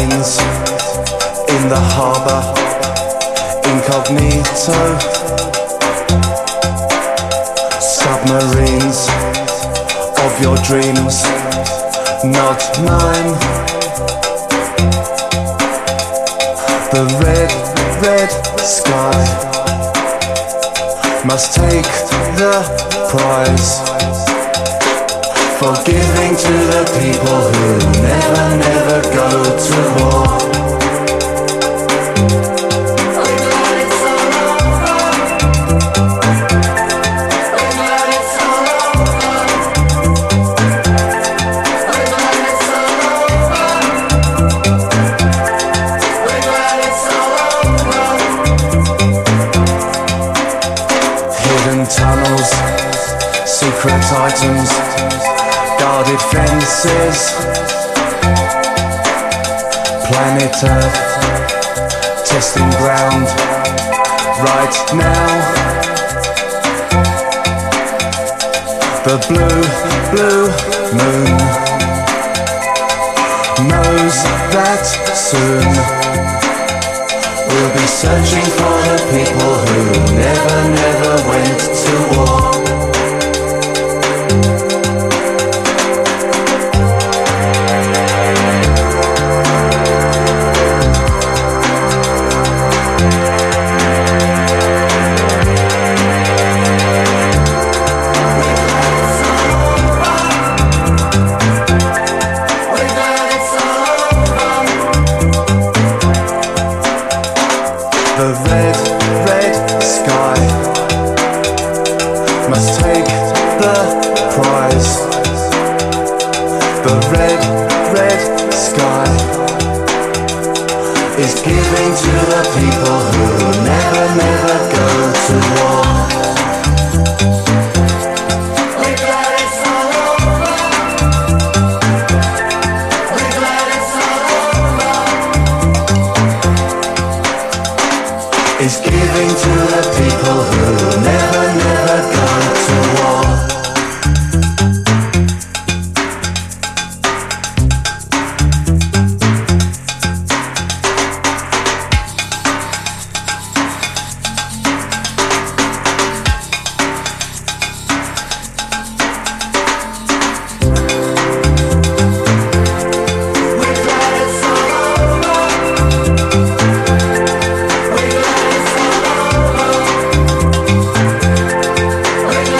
in the harbour, incognito. Submarines of your dreams, not mine. The red, red sky must take the prize for giving to the people who never, never got. Secret items, guarded fences. Planet Earth, testing ground right now. The blue, blue moon knows that soon we'll be searching for the people who never, never went to war. The prize. The red, red sky is giving to the people who never, never go to war.